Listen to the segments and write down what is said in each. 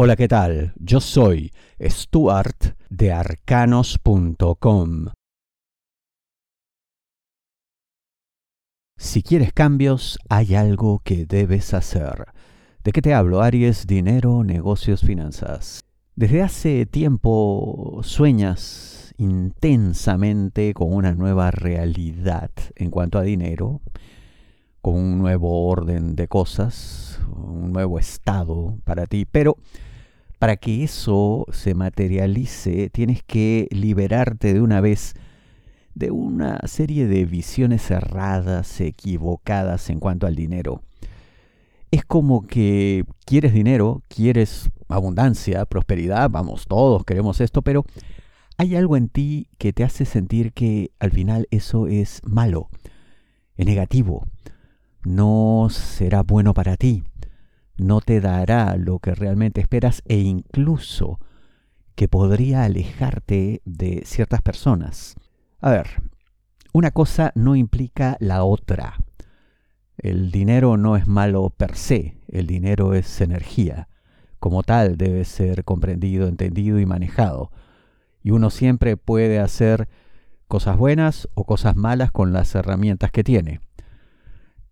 Hola, ¿qué tal? Yo soy Stuart de arcanos.com. Si quieres cambios, hay algo que debes hacer. ¿De qué te hablo? Aries, dinero, negocios, finanzas. Desde hace tiempo sueñas intensamente con una nueva realidad en cuanto a dinero, con un nuevo orden de cosas, un nuevo estado para ti, pero para que eso se materialice, tienes que liberarte de una vez de una serie de visiones cerradas, equivocadas en cuanto al dinero. Es como que quieres dinero, quieres abundancia, prosperidad, vamos, todos queremos esto, pero hay algo en ti que te hace sentir que al final eso es malo, es negativo, no será bueno para ti no te dará lo que realmente esperas e incluso que podría alejarte de ciertas personas. A ver, una cosa no implica la otra. El dinero no es malo per se, el dinero es energía. Como tal debe ser comprendido, entendido y manejado. Y uno siempre puede hacer cosas buenas o cosas malas con las herramientas que tiene.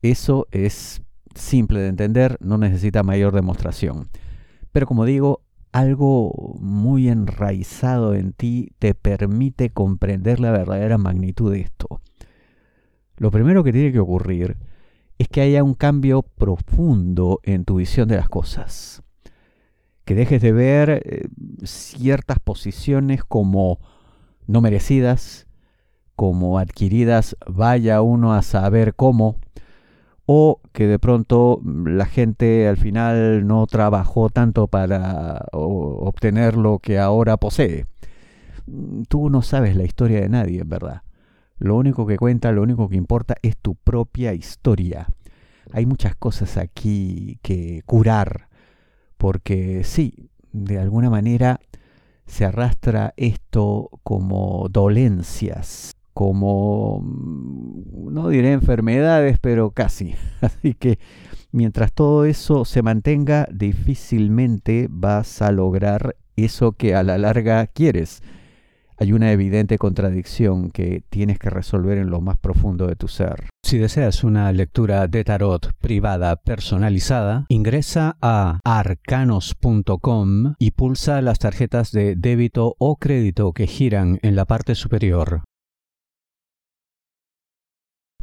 Eso es simple de entender, no necesita mayor demostración. Pero como digo, algo muy enraizado en ti te permite comprender la verdadera magnitud de esto. Lo primero que tiene que ocurrir es que haya un cambio profundo en tu visión de las cosas. Que dejes de ver eh, ciertas posiciones como no merecidas, como adquiridas, vaya uno a saber cómo, o que de pronto la gente al final no trabajó tanto para obtener lo que ahora posee. Tú no sabes la historia de nadie, en verdad. Lo único que cuenta, lo único que importa es tu propia historia. Hay muchas cosas aquí que curar, porque sí, de alguna manera se arrastra esto como dolencias como, no diré enfermedades, pero casi. Así que mientras todo eso se mantenga, difícilmente vas a lograr eso que a la larga quieres. Hay una evidente contradicción que tienes que resolver en lo más profundo de tu ser. Si deseas una lectura de tarot privada personalizada, ingresa a arcanos.com y pulsa las tarjetas de débito o crédito que giran en la parte superior.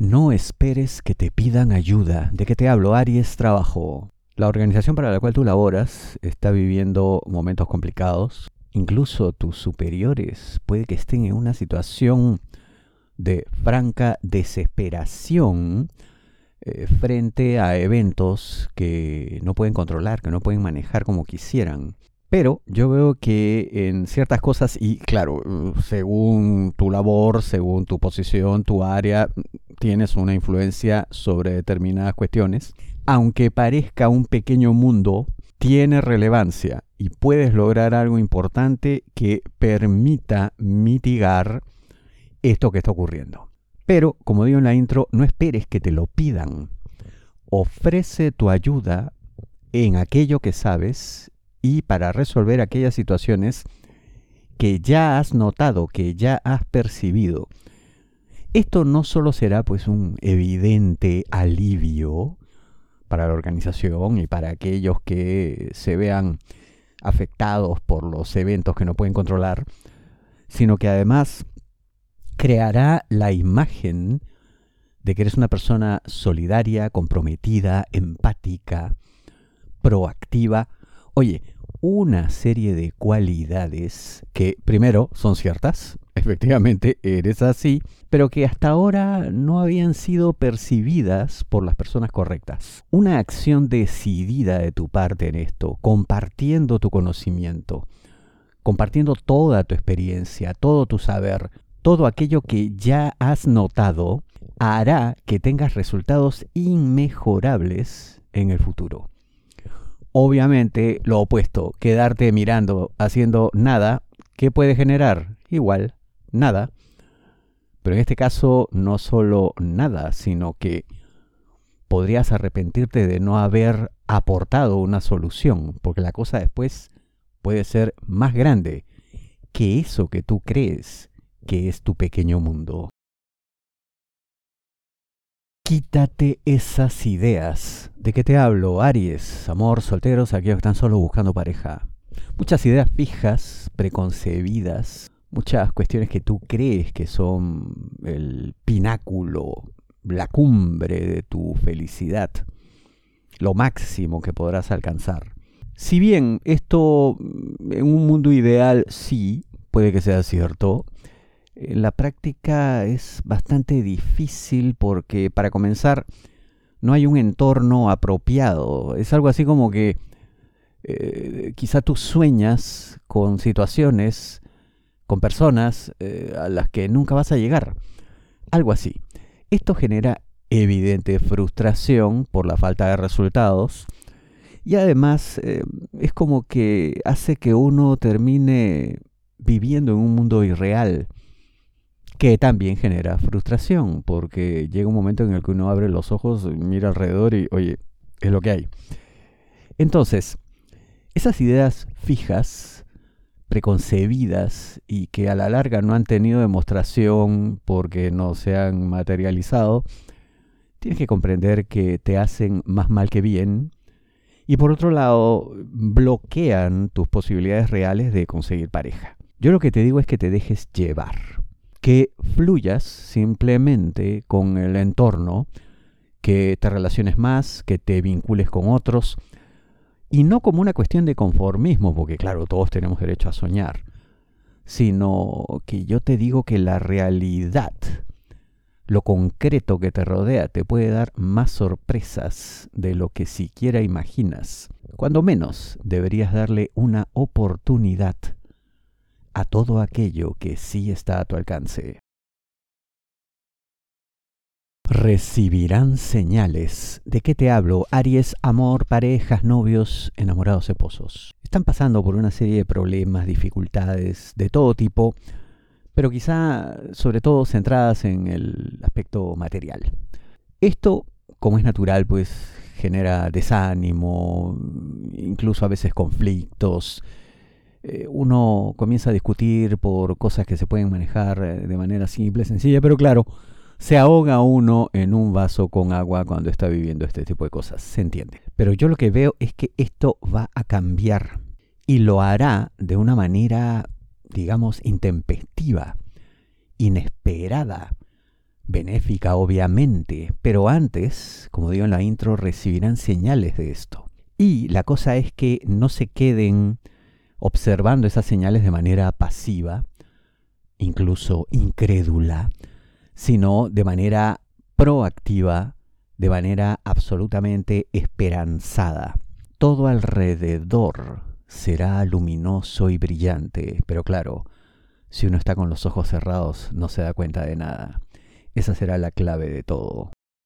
No esperes que te pidan ayuda. ¿De qué te hablo? Aries Trabajo. La organización para la cual tú laboras está viviendo momentos complicados. Incluso tus superiores puede que estén en una situación de franca desesperación eh, frente a eventos que no pueden controlar, que no pueden manejar como quisieran. Pero yo veo que en ciertas cosas, y claro, según tu labor, según tu posición, tu área, tienes una influencia sobre determinadas cuestiones. Aunque parezca un pequeño mundo, tiene relevancia y puedes lograr algo importante que permita mitigar esto que está ocurriendo. Pero, como digo en la intro, no esperes que te lo pidan. Ofrece tu ayuda en aquello que sabes y para resolver aquellas situaciones que ya has notado, que ya has percibido. Esto no solo será pues un evidente alivio para la organización y para aquellos que se vean afectados por los eventos que no pueden controlar, sino que además creará la imagen de que eres una persona solidaria, comprometida, empática, proactiva. Oye, una serie de cualidades que primero son ciertas, efectivamente eres así, pero que hasta ahora no habían sido percibidas por las personas correctas. Una acción decidida de tu parte en esto, compartiendo tu conocimiento, compartiendo toda tu experiencia, todo tu saber, todo aquello que ya has notado, hará que tengas resultados inmejorables en el futuro. Obviamente lo opuesto, quedarte mirando, haciendo nada, ¿qué puede generar? Igual, nada. Pero en este caso no solo nada, sino que podrías arrepentirte de no haber aportado una solución, porque la cosa después puede ser más grande que eso que tú crees que es tu pequeño mundo. Quítate esas ideas. ¿De qué te hablo? Aries, amor, solteros, aquellos que están solo buscando pareja. Muchas ideas fijas, preconcebidas, muchas cuestiones que tú crees que son el pináculo, la cumbre de tu felicidad, lo máximo que podrás alcanzar. Si bien esto en un mundo ideal sí puede que sea cierto, la práctica es bastante difícil porque para comenzar no hay un entorno apropiado. Es algo así como que eh, quizá tú sueñas con situaciones, con personas eh, a las que nunca vas a llegar. Algo así. Esto genera evidente frustración por la falta de resultados y además eh, es como que hace que uno termine viviendo en un mundo irreal que también genera frustración, porque llega un momento en el que uno abre los ojos, mira alrededor y, oye, es lo que hay. Entonces, esas ideas fijas, preconcebidas y que a la larga no han tenido demostración porque no se han materializado, tienes que comprender que te hacen más mal que bien y por otro lado bloquean tus posibilidades reales de conseguir pareja. Yo lo que te digo es que te dejes llevar que fluyas simplemente con el entorno, que te relaciones más, que te vincules con otros, y no como una cuestión de conformismo, porque claro, todos tenemos derecho a soñar, sino que yo te digo que la realidad, lo concreto que te rodea, te puede dar más sorpresas de lo que siquiera imaginas. Cuando menos deberías darle una oportunidad a todo aquello que sí está a tu alcance. Recibirán señales. ¿De qué te hablo? Aries, amor, parejas, novios, enamorados, esposos. Están pasando por una serie de problemas, dificultades de todo tipo, pero quizá sobre todo centradas en el aspecto material. Esto, como es natural, pues genera desánimo, incluso a veces conflictos, eh, uno comienza a discutir por cosas que se pueden manejar eh, de manera simple, sencilla, pero claro, se ahoga uno en un vaso con agua cuando está viviendo este tipo de cosas, se entiende. Pero yo lo que veo es que esto va a cambiar y lo hará de una manera, digamos, intempestiva, inesperada, benéfica obviamente, pero antes, como digo en la intro, recibirán señales de esto. Y la cosa es que no se queden observando esas señales de manera pasiva, incluso incrédula, sino de manera proactiva, de manera absolutamente esperanzada. Todo alrededor será luminoso y brillante, pero claro, si uno está con los ojos cerrados no se da cuenta de nada. Esa será la clave de todo.